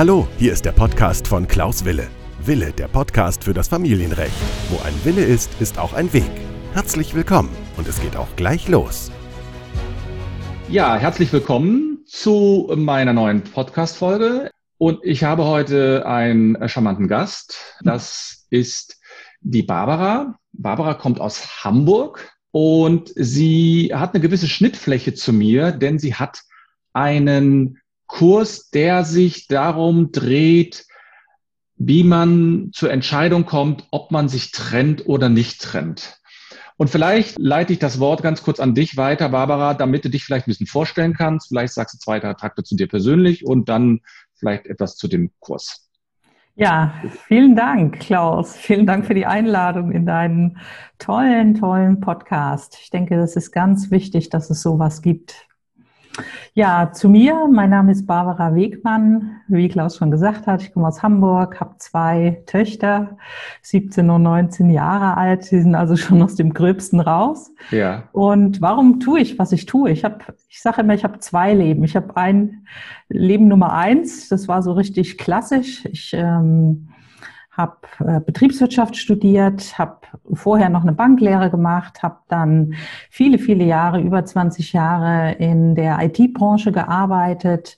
Hallo, hier ist der Podcast von Klaus Wille. Wille, der Podcast für das Familienrecht. Wo ein Wille ist, ist auch ein Weg. Herzlich willkommen und es geht auch gleich los. Ja, herzlich willkommen zu meiner neuen Podcast-Folge. Und ich habe heute einen charmanten Gast. Das ist die Barbara. Barbara kommt aus Hamburg und sie hat eine gewisse Schnittfläche zu mir, denn sie hat einen Kurs, der sich darum dreht, wie man zur Entscheidung kommt, ob man sich trennt oder nicht trennt. Und vielleicht leite ich das Wort ganz kurz an dich weiter, Barbara, damit du dich vielleicht ein bisschen vorstellen kannst. Vielleicht sagst du zwei, drei Takte zu dir persönlich und dann vielleicht etwas zu dem Kurs. Ja, vielen Dank, Klaus. Vielen Dank für die Einladung in deinen tollen, tollen Podcast. Ich denke, das ist ganz wichtig, dass es sowas gibt. Ja, zu mir. Mein Name ist Barbara Wegmann. Wie Klaus schon gesagt hat, ich komme aus Hamburg, habe zwei Töchter, 17 und 19 Jahre alt. Sie sind also schon aus dem Gröbsten raus. Ja. Und warum tue ich, was ich tue? Ich habe, ich sage immer, ich habe zwei Leben. Ich habe ein Leben Nummer eins. Das war so richtig klassisch. Ich ähm, habe äh, Betriebswirtschaft studiert, habe vorher noch eine Banklehre gemacht, habe dann viele, viele Jahre, über 20 Jahre in der IT-Branche gearbeitet,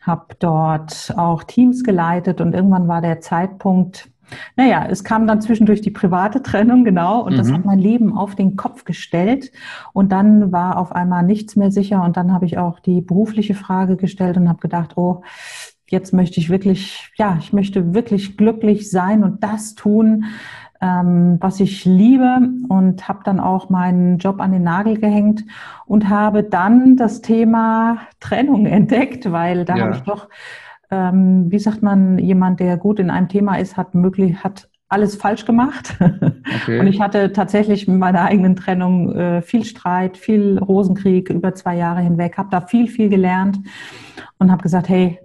habe dort auch Teams geleitet und irgendwann war der Zeitpunkt, naja, es kam dann zwischendurch die private Trennung, genau, und mhm. das hat mein Leben auf den Kopf gestellt. Und dann war auf einmal nichts mehr sicher. Und dann habe ich auch die berufliche Frage gestellt und habe gedacht, oh, jetzt möchte ich wirklich, ja, ich möchte wirklich glücklich sein und das tun, ähm, was ich liebe und habe dann auch meinen Job an den Nagel gehängt und habe dann das Thema Trennung entdeckt, weil da ja. habe ich doch, ähm, wie sagt man, jemand, der gut in einem Thema ist, hat möglich, hat alles falsch gemacht. Okay. Und ich hatte tatsächlich mit meiner eigenen Trennung äh, viel Streit, viel Rosenkrieg über zwei Jahre hinweg, habe da viel, viel gelernt und habe gesagt, hey,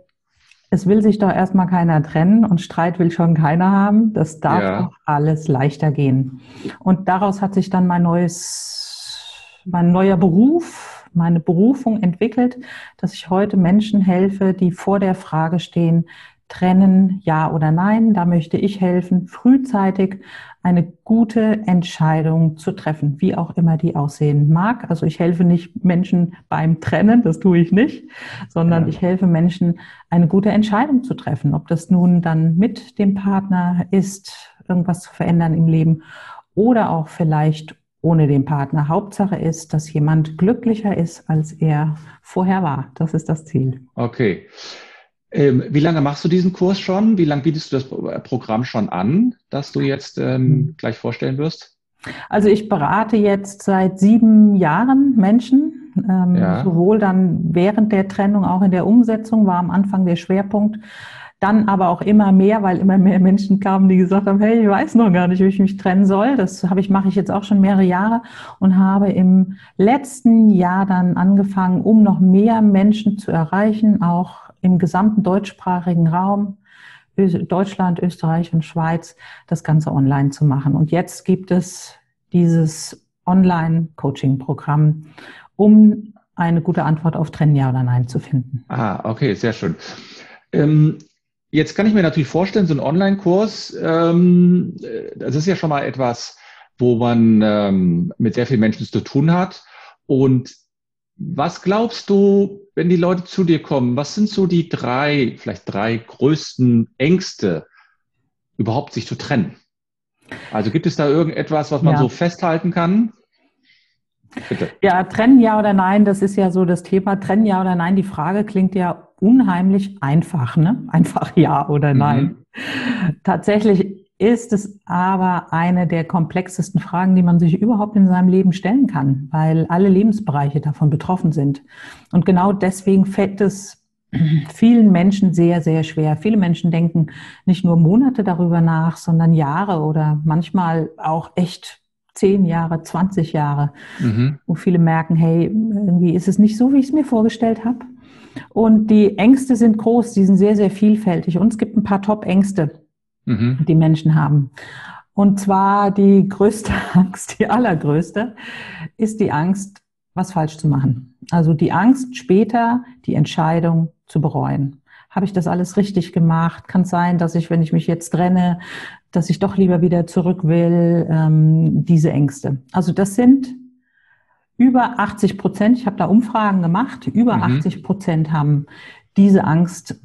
es will sich doch erstmal keiner trennen und Streit will schon keiner haben. Das darf ja. doch alles leichter gehen. Und daraus hat sich dann mein neues, mein neuer Beruf, meine Berufung entwickelt, dass ich heute Menschen helfe, die vor der Frage stehen, trennen, ja oder nein. Da möchte ich helfen, frühzeitig eine gute Entscheidung zu treffen, wie auch immer die aussehen mag. Also ich helfe nicht Menschen beim Trennen, das tue ich nicht, sondern ja. ich helfe Menschen, eine gute Entscheidung zu treffen. Ob das nun dann mit dem Partner ist, irgendwas zu verändern im Leben oder auch vielleicht ohne den Partner. Hauptsache ist, dass jemand glücklicher ist, als er vorher war. Das ist das Ziel. Okay. Ähm, wie lange machst du diesen Kurs schon? Wie lange bietest du das Programm schon an, das du jetzt ähm, hm. gleich vorstellen wirst? Also ich berate jetzt seit sieben Jahren Menschen, ähm, ja. sowohl dann während der Trennung, auch in der Umsetzung war am Anfang der Schwerpunkt. Dann aber auch immer mehr, weil immer mehr Menschen kamen, die gesagt haben, hey, ich weiß noch gar nicht, wie ich mich trennen soll. Das habe ich, mache ich jetzt auch schon mehrere Jahre und habe im letzten Jahr dann angefangen, um noch mehr Menschen zu erreichen, auch im gesamten deutschsprachigen Raum, Deutschland, Österreich und Schweiz, das Ganze online zu machen. Und jetzt gibt es dieses Online-Coaching-Programm, um eine gute Antwort auf Trennen ja oder nein zu finden. Ah, okay, sehr schön. Ähm, jetzt kann ich mir natürlich vorstellen, so ein Online-Kurs, ähm, das ist ja schon mal etwas, wo man ähm, mit sehr vielen Menschen zu tun hat. Und was glaubst du, wenn die Leute zu dir kommen, was sind so die drei, vielleicht drei größten Ängste, überhaupt sich zu trennen? Also gibt es da irgendetwas, was man ja. so festhalten kann? Bitte. Ja, trennen ja oder nein, das ist ja so das Thema. Trennen ja oder nein, die Frage klingt ja unheimlich einfach, ne? Einfach ja oder nein. Mhm. Tatsächlich ist es aber eine der komplexesten Fragen, die man sich überhaupt in seinem Leben stellen kann, weil alle Lebensbereiche davon betroffen sind. Und genau deswegen fällt es vielen Menschen sehr, sehr schwer. Viele Menschen denken nicht nur Monate darüber nach, sondern Jahre oder manchmal auch echt zehn Jahre, 20 Jahre, mhm. wo viele merken, hey, irgendwie ist es nicht so, wie ich es mir vorgestellt habe. Und die Ängste sind groß, die sind sehr, sehr vielfältig. Und es gibt ein paar Top-Ängste mhm. die Menschen haben. Und zwar die größte Angst, die allergrößte, ist die Angst, was falsch zu machen. Also die Angst, später die Entscheidung zu bereuen. Habe ich das alles richtig gemacht? Kann es sein, dass ich, wenn ich mich jetzt trenne, dass ich doch lieber wieder zurück will? Ähm, diese Ängste. Also das sind über 80 Prozent, ich habe da Umfragen gemacht, über mhm. 80 Prozent haben diese Angst,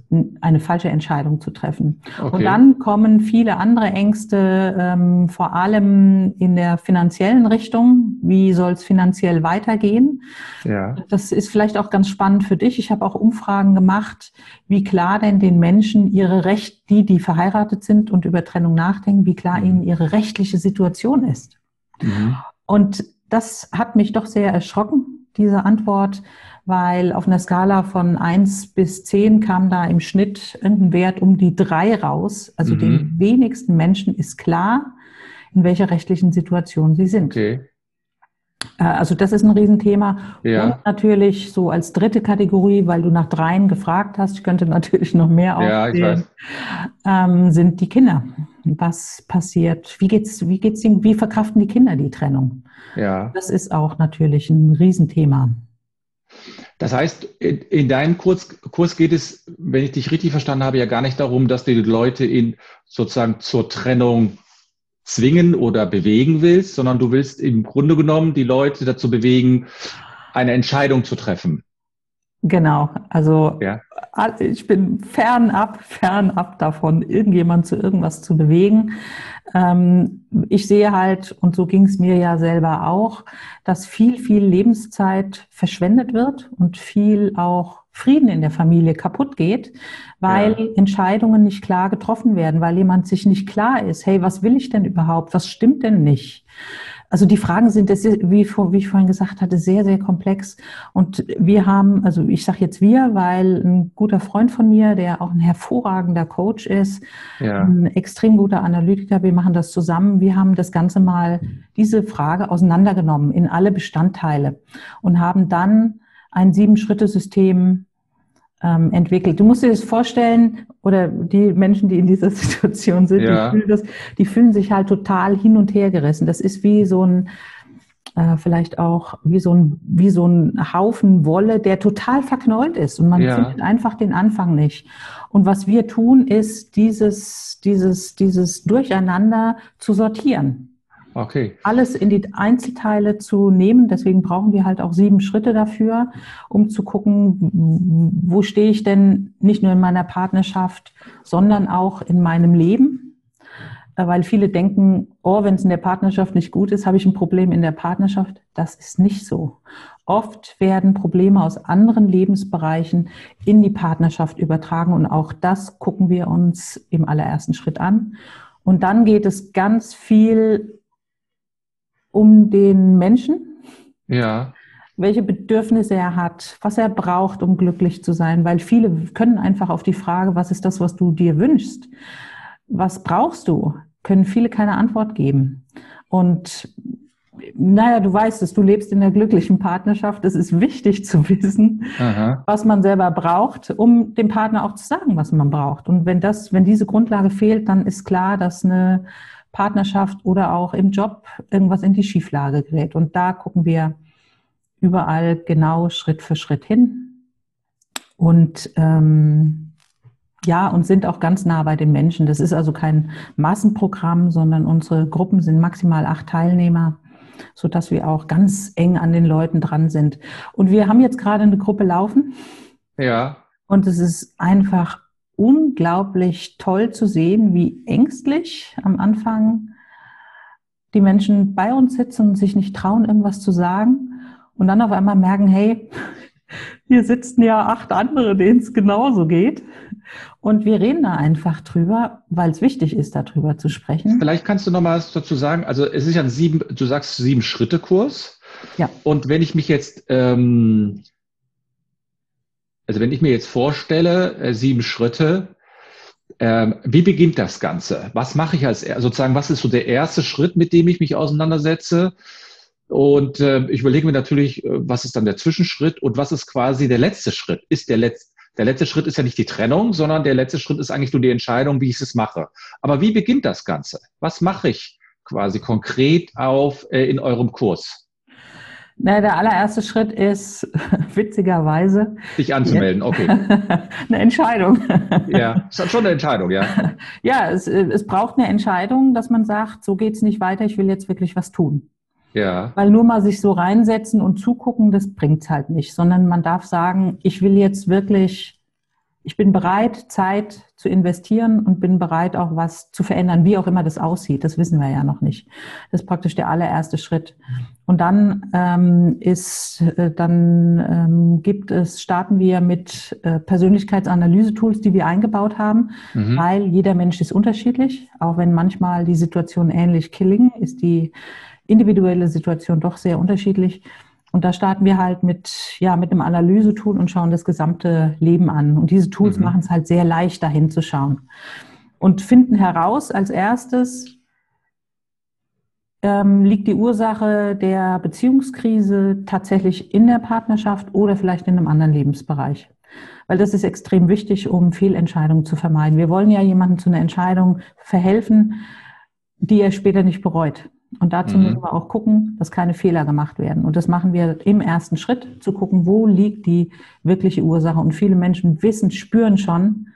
eine falsche Entscheidung zu treffen. Okay. Und dann kommen viele andere Ängste, ähm, vor allem in der finanziellen Richtung. Wie soll es finanziell weitergehen? Ja. Das ist vielleicht auch ganz spannend für dich. Ich habe auch Umfragen gemacht, wie klar denn den Menschen ihre Recht, die, die verheiratet sind und über Trennung nachdenken, wie klar mhm. ihnen ihre rechtliche Situation ist. Mhm. Und das hat mich doch sehr erschrocken, diese Antwort weil auf einer Skala von eins bis zehn kam da im Schnitt irgendein Wert um die drei raus. Also mhm. den wenigsten Menschen ist klar, in welcher rechtlichen Situation sie sind. Okay. Äh, also das ist ein Riesenthema. Ja. Und natürlich so als dritte Kategorie, weil du nach dreien gefragt hast, ich könnte natürlich noch mehr aufzählen, ja, ähm, sind die Kinder. Was passiert? Wie geht's, wie geht's ihnen, wie verkraften die Kinder die Trennung? Ja. Das ist auch natürlich ein Riesenthema. Das heißt, in, deinem Kurs, Kurs geht es, wenn ich dich richtig verstanden habe, ja gar nicht darum, dass du die Leute in sozusagen zur Trennung zwingen oder bewegen willst, sondern du willst im Grunde genommen die Leute dazu bewegen, eine Entscheidung zu treffen. Genau, also ja. ich bin fernab, fernab davon, irgendjemand zu irgendwas zu bewegen. Ähm, ich sehe halt, und so ging es mir ja selber auch, dass viel, viel Lebenszeit verschwendet wird und viel auch Frieden in der Familie kaputt geht, weil ja. Entscheidungen nicht klar getroffen werden, weil jemand sich nicht klar ist, hey, was will ich denn überhaupt? Was stimmt denn nicht? Also die Fragen sind, wie, wie ich vorhin gesagt hatte, sehr, sehr komplex. Und wir haben, also ich sage jetzt wir, weil ein guter Freund von mir, der auch ein hervorragender Coach ist, ja. ein extrem guter Analytiker, wir machen das zusammen. Wir haben das Ganze mal, diese Frage auseinandergenommen in alle Bestandteile und haben dann ein Sieben-Schritte-System ähm, entwickelt. Du musst dir das vorstellen, oder die Menschen, die in dieser Situation sind, ja. die, fühlen das, die fühlen sich halt total hin und her gerissen. Das ist wie so ein, äh, vielleicht auch wie so ein, wie so ein Haufen Wolle, der total verknollt ist und man ja. findet einfach den Anfang nicht. Und was wir tun, ist dieses, dieses, dieses Durcheinander zu sortieren. Okay. Alles in die Einzelteile zu nehmen. Deswegen brauchen wir halt auch sieben Schritte dafür, um zu gucken, wo stehe ich denn nicht nur in meiner Partnerschaft, sondern auch in meinem Leben. Äh, weil viele denken, oh, wenn es in der Partnerschaft nicht gut ist, habe ich ein Problem in der Partnerschaft. Das ist nicht so. Oft werden Probleme aus anderen Lebensbereichen in die Partnerschaft übertragen und auch das gucken wir uns im allerersten Schritt an. Und dann geht es ganz viel um den Menschen. Ja. Welche Bedürfnisse er hat, was er braucht, um glücklich zu sein, weil viele können einfach auf die Frage, was ist das, was du dir wünschst? Was brauchst du? Können viele keine Antwort geben. Und naja, du weißt es, du lebst in einer glücklichen Partnerschaft. Es ist wichtig zu wissen, Aha. was man selber braucht, um dem Partner auch zu sagen, was man braucht. Und wenn das, wenn diese Grundlage fehlt, dann ist klar, dass eine Partnerschaft oder auch im Job irgendwas in die Schieflage gerät. Und da gucken wir überall genau Schritt für Schritt hin. Und ähm, ja, und sind auch ganz nah bei den Menschen. Das ist also kein Massenprogramm, sondern unsere Gruppen sind maximal acht Teilnehmer, sodass wir auch ganz eng an den Leuten dran sind. Und wir haben jetzt gerade eine Gruppe laufen. Ja. Und es ist einfach unglaublich toll zu sehen, wie ängstlich am Anfang die Menschen bei uns sitzen und sich nicht trauen, irgendwas zu sagen und dann auf einmal merken, hey, hier sitzen ja acht andere, denen es genauso geht. Und wir reden da einfach drüber, weil es wichtig ist, darüber zu sprechen. Vielleicht kannst du noch mal was dazu sagen. Also es ist ja ein sieben, du sagst sieben Schritte Kurs. Ja. Und wenn ich mich jetzt ähm, also wenn ich mir jetzt vorstelle, äh, sieben Schritte, ähm, wie beginnt das Ganze? Was mache ich als sozusagen, was ist so der erste Schritt, mit dem ich mich auseinandersetze? Und äh, ich überlege mir natürlich, äh, was ist dann der Zwischenschritt und was ist quasi der letzte Schritt? Ist der letzte der letzte Schritt ist ja nicht die Trennung, sondern der letzte Schritt ist eigentlich nur die Entscheidung, wie ich es mache. Aber wie beginnt das Ganze? Was mache ich quasi konkret auf äh, in eurem Kurs? Na, der allererste Schritt ist witzigerweise. Dich anzumelden, okay. eine Entscheidung. Ja, ist schon eine Entscheidung, ja. Ja, es, es braucht eine Entscheidung, dass man sagt, so geht's nicht weiter, ich will jetzt wirklich was tun. Ja. Weil nur mal sich so reinsetzen und zugucken, das bringt's halt nicht, sondern man darf sagen, ich will jetzt wirklich ich bin bereit, Zeit zu investieren und bin bereit, auch was zu verändern, wie auch immer das aussieht. Das wissen wir ja noch nicht. Das ist praktisch der allererste Schritt. Und dann ähm, ist, äh, dann ähm, gibt es, starten wir mit äh, Persönlichkeitsanalyse-Tools, die wir eingebaut haben, mhm. weil jeder Mensch ist unterschiedlich. Auch wenn manchmal die Situation ähnlich klingen, ist die individuelle Situation doch sehr unterschiedlich. Und da starten wir halt mit, ja, mit einem Analysetool und schauen das gesamte Leben an. Und diese Tools mhm. machen es halt sehr leicht, dahin zu schauen. Und finden heraus als erstes, ähm, liegt die Ursache der Beziehungskrise tatsächlich in der Partnerschaft oder vielleicht in einem anderen Lebensbereich. Weil das ist extrem wichtig, um Fehlentscheidungen zu vermeiden. Wir wollen ja jemandem zu einer Entscheidung verhelfen, die er später nicht bereut. Und dazu mhm. müssen wir auch gucken, dass keine Fehler gemacht werden. Und das machen wir im ersten Schritt, zu gucken, wo liegt die wirkliche Ursache. Und viele Menschen wissen, spüren schon,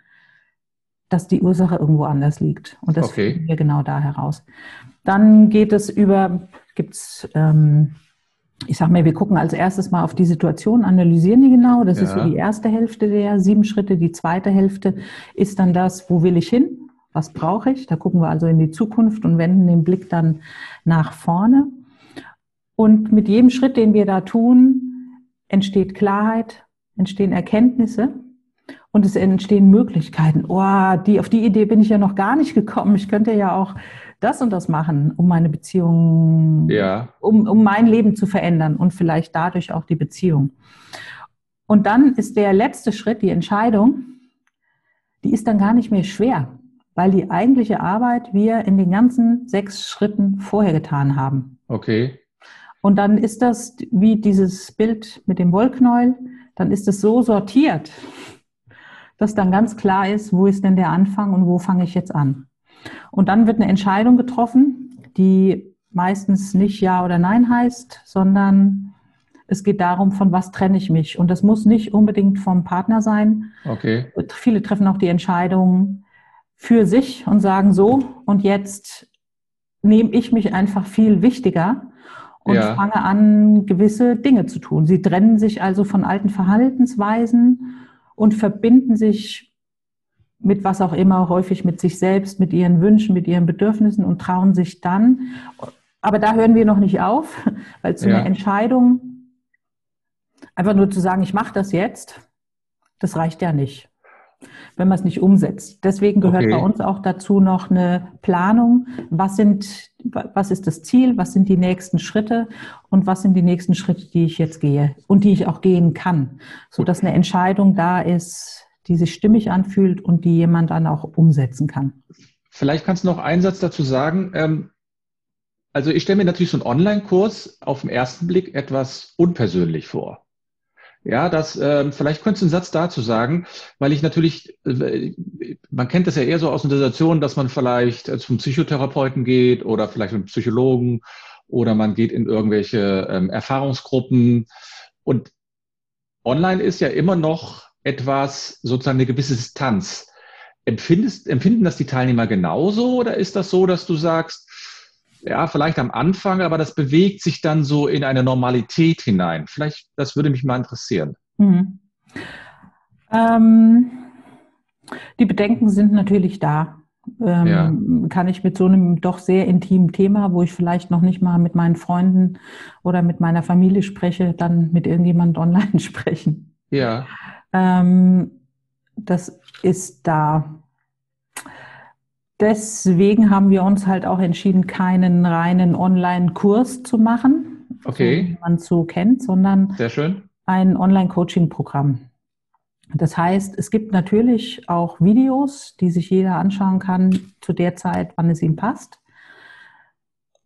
dass die Ursache irgendwo anders liegt. Und das okay. finden wir genau da heraus. Dann geht es über, gibt's, ähm, ich sag mal, wir gucken als erstes mal auf die Situation, analysieren die genau. Das ja. ist so die erste Hälfte der sieben Schritte. Die zweite Hälfte ist dann das, wo will ich hin? Was brauche ich? Da gucken wir also in die Zukunft und wenden den Blick dann nach vorne. Und mit jedem Schritt, den wir da tun, entsteht Klarheit, entstehen Erkenntnisse und es entstehen Möglichkeiten. Oh, die, auf die Idee bin ich ja noch gar nicht gekommen. Ich könnte ja auch das und das machen, um meine Beziehung, ja. um, um mein Leben zu verändern und vielleicht dadurch auch die Beziehung. Und dann ist der letzte Schritt, die Entscheidung, die ist dann gar nicht mehr schwer weil die eigentliche Arbeit wir in den ganzen sechs Schritten vorher getan haben. Okay. Und dann ist das wie dieses Bild mit dem Wollknäuel, dann ist es so sortiert, dass dann ganz klar ist, wo ist denn der Anfang und wo fange ich jetzt an. Und dann wird eine Entscheidung getroffen, die meistens nicht Ja oder Nein heißt, sondern es geht darum, von was trenne ich mich. Und das muss nicht unbedingt vom Partner sein. Okay. Viele treffen auch die Entscheidung, für sich und sagen so, und jetzt nehme ich mich einfach viel wichtiger und ja. fange an, gewisse Dinge zu tun. Sie trennen sich also von alten Verhaltensweisen und verbinden sich mit was auch immer, häufig mit sich selbst, mit ihren Wünschen, mit ihren Bedürfnissen und trauen sich dann. Aber da hören wir noch nicht auf, weil zu ja. einer Entscheidung einfach nur zu sagen, ich mache das jetzt, das reicht ja nicht wenn man es nicht umsetzt. Deswegen gehört okay. bei uns auch dazu noch eine Planung. Was sind, was ist das Ziel? Was sind die nächsten Schritte? Und was sind die nächsten Schritte, die ich jetzt gehe und die ich auch gehen kann? So dass eine Entscheidung da ist, die sich stimmig anfühlt und die jemand dann auch umsetzen kann. Vielleicht kannst du noch einen Satz dazu sagen. Ähm, also ich stelle mir natürlich so einen Online-Kurs auf den ersten Blick etwas unpersönlich vor. Ja, das, äh, vielleicht könntest du einen Satz dazu sagen, weil ich natürlich, äh, man kennt das ja eher so aus einer Situation, dass man vielleicht äh, zum Psychotherapeuten geht oder vielleicht einen Psychologen oder man geht in irgendwelche ähm, Erfahrungsgruppen und online ist ja immer noch etwas, sozusagen eine gewisse Distanz. Empfindest, empfinden das die Teilnehmer genauso oder ist das so, dass du sagst, ja, vielleicht am Anfang, aber das bewegt sich dann so in eine Normalität hinein. Vielleicht, das würde mich mal interessieren. Mhm. Ähm, die Bedenken sind natürlich da. Ähm, ja. Kann ich mit so einem doch sehr intimen Thema, wo ich vielleicht noch nicht mal mit meinen Freunden oder mit meiner Familie spreche, dann mit irgendjemand online sprechen. Ja. Ähm, das ist da deswegen haben wir uns halt auch entschieden, keinen reinen Online-Kurs zu machen, okay. wie man so kennt, sondern Sehr schön. ein Online-Coaching-Programm. Das heißt, es gibt natürlich auch Videos, die sich jeder anschauen kann zu der Zeit, wann es ihm passt.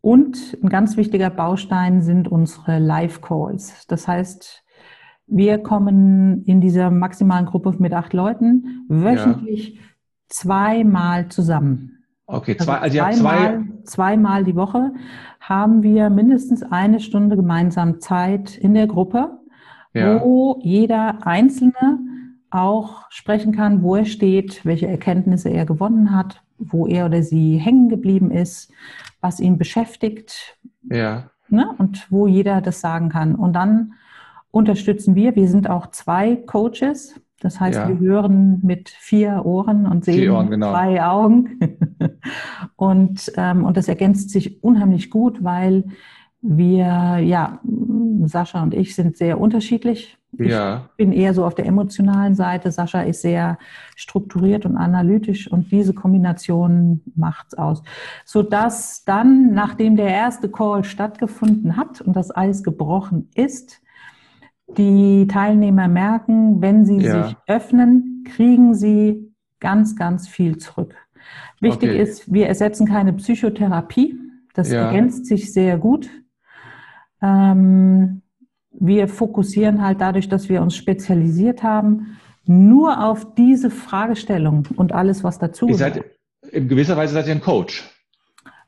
Und ein ganz wichtiger Baustein sind unsere Live-Calls. Das heißt, wir kommen in dieser maximalen Gruppe mit acht Leuten wöchentlich ja zweimal zusammen. Okay, zwei, also, also habt zwei, zweimal die Woche haben wir mindestens eine Stunde gemeinsam Zeit in der Gruppe, ja. wo jeder Einzelne auch sprechen kann, wo er steht, welche Erkenntnisse er gewonnen hat, wo er oder sie hängen geblieben ist, was ihn beschäftigt. Ja. Ne? Und wo jeder das sagen kann. Und dann unterstützen wir, wir sind auch zwei Coaches. Das heißt, ja. wir hören mit vier Ohren und sehen Ohren, genau. zwei Augen. und, ähm, und das ergänzt sich unheimlich gut, weil wir, ja, Sascha und ich sind sehr unterschiedlich. Ja. Ich bin eher so auf der emotionalen Seite. Sascha ist sehr strukturiert und analytisch und diese Kombination macht's aus. Sodass dann, nachdem der erste Call stattgefunden hat und das Eis gebrochen ist, die Teilnehmer merken, wenn sie ja. sich öffnen, kriegen sie ganz, ganz viel zurück. Wichtig okay. ist, wir ersetzen keine Psychotherapie. Das ja. ergänzt sich sehr gut. Ähm, wir fokussieren halt dadurch, dass wir uns spezialisiert haben, nur auf diese Fragestellung und alles, was dazu ist. In gewisser Weise seid ihr ein Coach.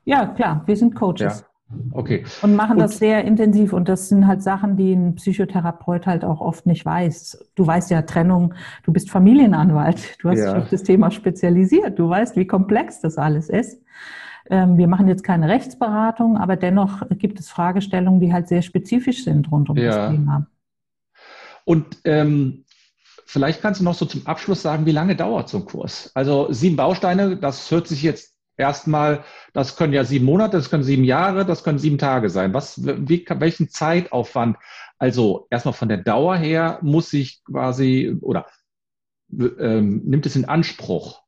Ja, klar, wir sind Coaches. Ja. Okay. Und machen und, das sehr intensiv. Und das sind halt Sachen, die ein Psychotherapeut halt auch oft nicht weiß. Du weißt ja Trennung, du bist Familienanwalt, du hast ja. dich auf das Thema spezialisiert, du weißt, wie komplex das alles ist. Ähm, wir machen jetzt keine Rechtsberatung, aber dennoch gibt es Fragestellungen, die halt sehr spezifisch sind rund um ja. das Thema. Und ähm, vielleicht kannst du noch so zum Abschluss sagen, wie lange dauert so ein Kurs? Also sieben Bausteine, das hört sich jetzt erstmal, das können ja sieben Monate, das können sieben Jahre, das können sieben Tage sein. Was, wie, welchen Zeitaufwand, also erstmal von der Dauer her, muss ich quasi oder ähm, nimmt es in Anspruch,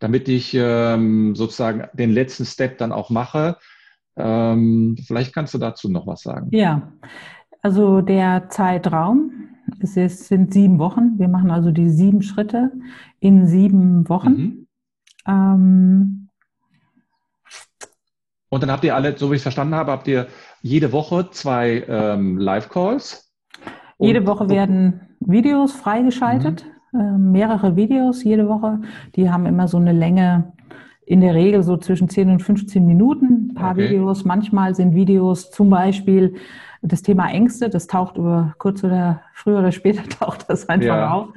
damit ich ähm, sozusagen den letzten Step dann auch mache. Ähm, vielleicht kannst du dazu noch was sagen. Ja, also der Zeitraum, es ist, sind sieben Wochen. Wir machen also die sieben Schritte in sieben Wochen. Mhm. Ähm, und dann habt ihr alle, so wie ich es verstanden habe, habt ihr jede Woche zwei ähm, Live-Calls. Jede Woche werden Videos freigeschaltet, mhm. äh, mehrere Videos jede Woche. Die haben immer so eine Länge, in der Regel so zwischen 10 und 15 Minuten. Ein paar okay. Videos. Manchmal sind Videos zum Beispiel das Thema Ängste, das taucht über kurz oder früher oder später taucht das einfach ja. auf.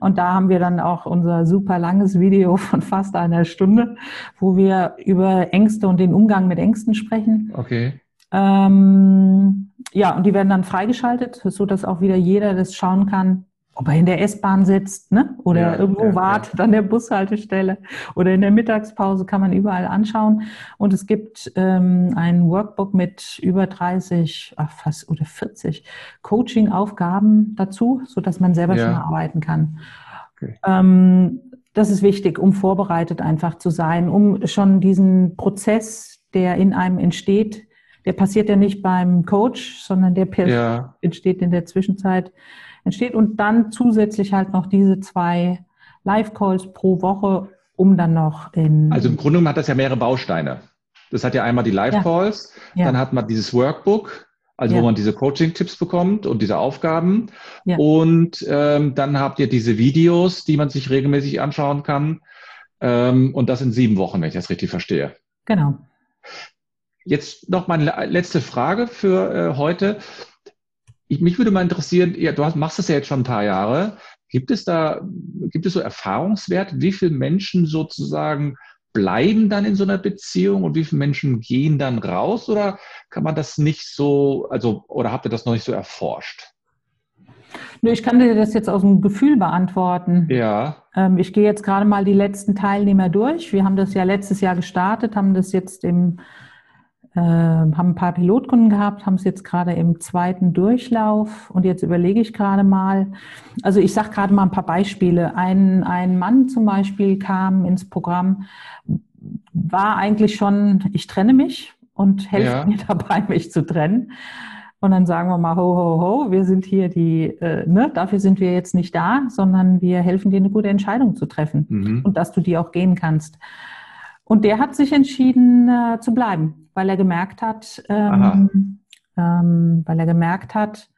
Und da haben wir dann auch unser super langes Video von fast einer Stunde, wo wir über Ängste und den Umgang mit Ängsten sprechen. Okay. Ähm, ja, und die werden dann freigeschaltet, so dass auch wieder jeder das schauen kann, ob er in der S-Bahn sitzt ne? oder ja, irgendwo ja, wartet ja. an der Bushaltestelle oder in der Mittagspause kann man überall anschauen. Und es gibt ähm, ein Workbook mit über 30, ach, fast oder 40 Coaching-Aufgaben dazu, so dass man selber schon arbeiten kann. Okay. Ähm, das ist wichtig, um vorbereitet einfach zu sein, um schon diesen Prozess, der in einem entsteht, der passiert ja nicht beim Coach, sondern der entsteht in der Zwischenzeit entsteht und dann zusätzlich halt noch diese zwei Live-Calls pro Woche, um dann noch in. Also im Grunde genommen hat das ja mehrere Bausteine. Das hat ja einmal die Live-Calls, ja. dann hat man dieses Workbook, also ja. wo man diese Coaching-Tipps bekommt und diese Aufgaben. Und ähm, dann habt ihr diese Videos, die man sich regelmäßig anschauen kann. Ähm, und das in sieben Wochen, wenn ich das richtig verstehe. Genau. Jetzt noch meine letzte Frage für äh, heute ich, mich würde mal interessieren, ja, du hast, machst das ja jetzt schon ein paar Jahre. Gibt es da, gibt es so Erfahrungswert, wie viele Menschen sozusagen bleiben dann in so einer Beziehung und wie viele Menschen gehen dann raus oder kann man das nicht so, also, oder habt ihr das noch nicht so erforscht? Ich kann dir das jetzt aus dem Gefühl beantworten. Ja. Ähm, ich gehe jetzt gerade mal die letzten Teilnehmer durch. Wir haben das ja letztes Jahr gestartet, haben das jetzt im äh, haben ein paar Pilotkunden gehabt, haben es jetzt gerade im zweiten Durchlauf und jetzt überlege ich gerade mal, also ich sage gerade mal ein paar Beispiele. Ein, ein Mann zum Beispiel kam ins Programm, war eigentlich schon, ich trenne mich und helfe ja. mir dabei, mich zu trennen. Und dann sagen wir mal, ho, ho, ho, wir sind hier die, äh, ne, dafür sind wir jetzt nicht da, sondern wir helfen dir eine gute Entscheidung zu treffen mhm. und dass du die auch gehen kannst. Und der hat sich entschieden äh, zu bleiben, weil er gemerkt hat, ähm, ähm, weil er gemerkt hat,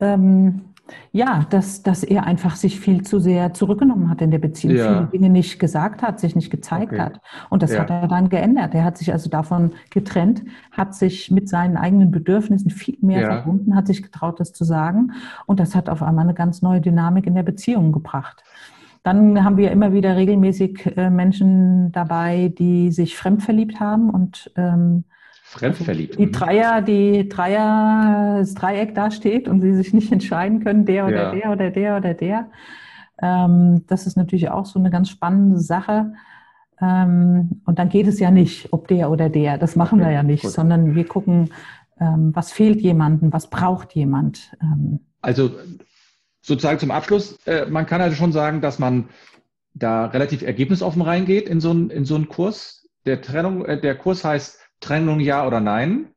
ähm, Ja, dass, dass er einfach sich viel zu sehr zurückgenommen hat in der Beziehung, ja. viele Dinge nicht gesagt hat, sich nicht gezeigt okay. hat. Und das ja. hat er dann geändert. Er hat sich also davon getrennt, hat sich mit seinen eigenen Bedürfnissen viel mehr ja. verbunden, hat sich getraut, das zu sagen. Und das hat auf einmal eine ganz neue Dynamik in der Beziehung gebracht. Dann haben wir immer wieder regelmäßig äh, Menschen dabei, die sich fremdverliebt haben und ähm, Fremdverliebt. Die Dreier, die Dreier, das Dreieck da steht und sie sich nicht entscheiden können, der oder ja. der oder der oder der. Ähm, das ist natürlich auch so eine ganz spannende Sache. Ähm, und dann geht es ja nicht, ob der oder der. Das machen okay. wir ja nicht, Gut. sondern wir gucken, ähm, was fehlt jemandem, was braucht jemand. Ähm. also sozusagen zum Abschluss, äh, man kann also schon sagen, dass man da relativ ergebnisoffen reingeht in so einen, in so einen Kurs. Der Trennung, äh, der Kurs heißt Trennung ja oder nein.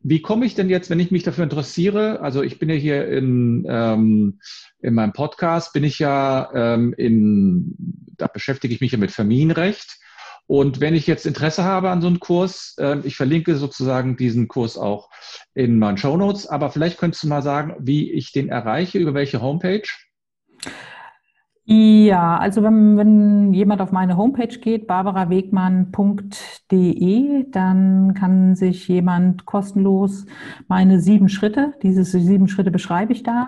Wie komme ich denn jetzt, wenn ich mich dafür interessiere? Also ich bin ja hier in, ähm, in meinem Podcast, bin ich ja ähm, in, da beschäftige ich mich ja mit Familienrecht. Und wenn ich jetzt Interesse habe an so einem Kurs, äh, ich verlinke sozusagen diesen Kurs auch in meinen Show Notes. Aber vielleicht könntest du mal sagen, wie ich den erreiche, über welche Homepage? Ja, also wenn, wenn jemand auf meine Homepage geht, barbarawegmann.de, dann kann sich jemand kostenlos meine sieben Schritte, diese sieben Schritte beschreibe ich da,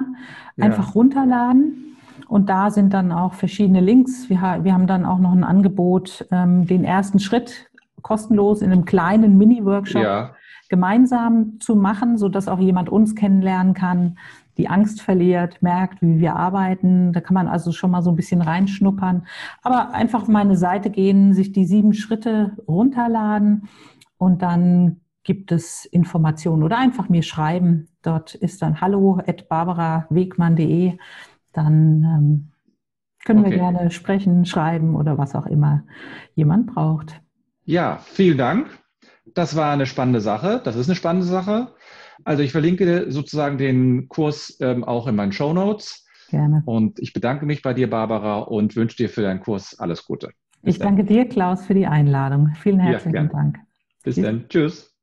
ja. einfach runterladen. Und da sind dann auch verschiedene Links. Wir, haben dann auch noch ein Angebot, ähm, den ersten Schritt kostenlos in einem kleinen Mini-Workshop ja. gemeinsam zu machen, sodass auch jemand uns kennenlernen kann die Angst verliert, merkt, wie wir arbeiten. Da kann man also schon mal so ein bisschen reinschnuppern. Aber einfach auf meine Seite gehen, sich die sieben Schritte runterladen und dann gibt es Informationen oder einfach mir schreiben. Dort ist dann hallo at barbarawegmann.de. Dann ähm, können okay. wir gerne sprechen, schreiben oder was auch immer jemand braucht. Ja, vielen Dank. Das war eine spannende Sache. Das ist eine spannende Sache. Also ich verlinke sozusagen den Kurs ähm, auch in meinen Show Notes. Gerne. Und ich bedanke mich bei dir, Barbara, und wünsche dir für deinen Kurs alles Gute. Bis ich dann. danke dir, Klaus, für die Einladung. Vielen herzlichen ja, Dank. Bis dann. Tschüss.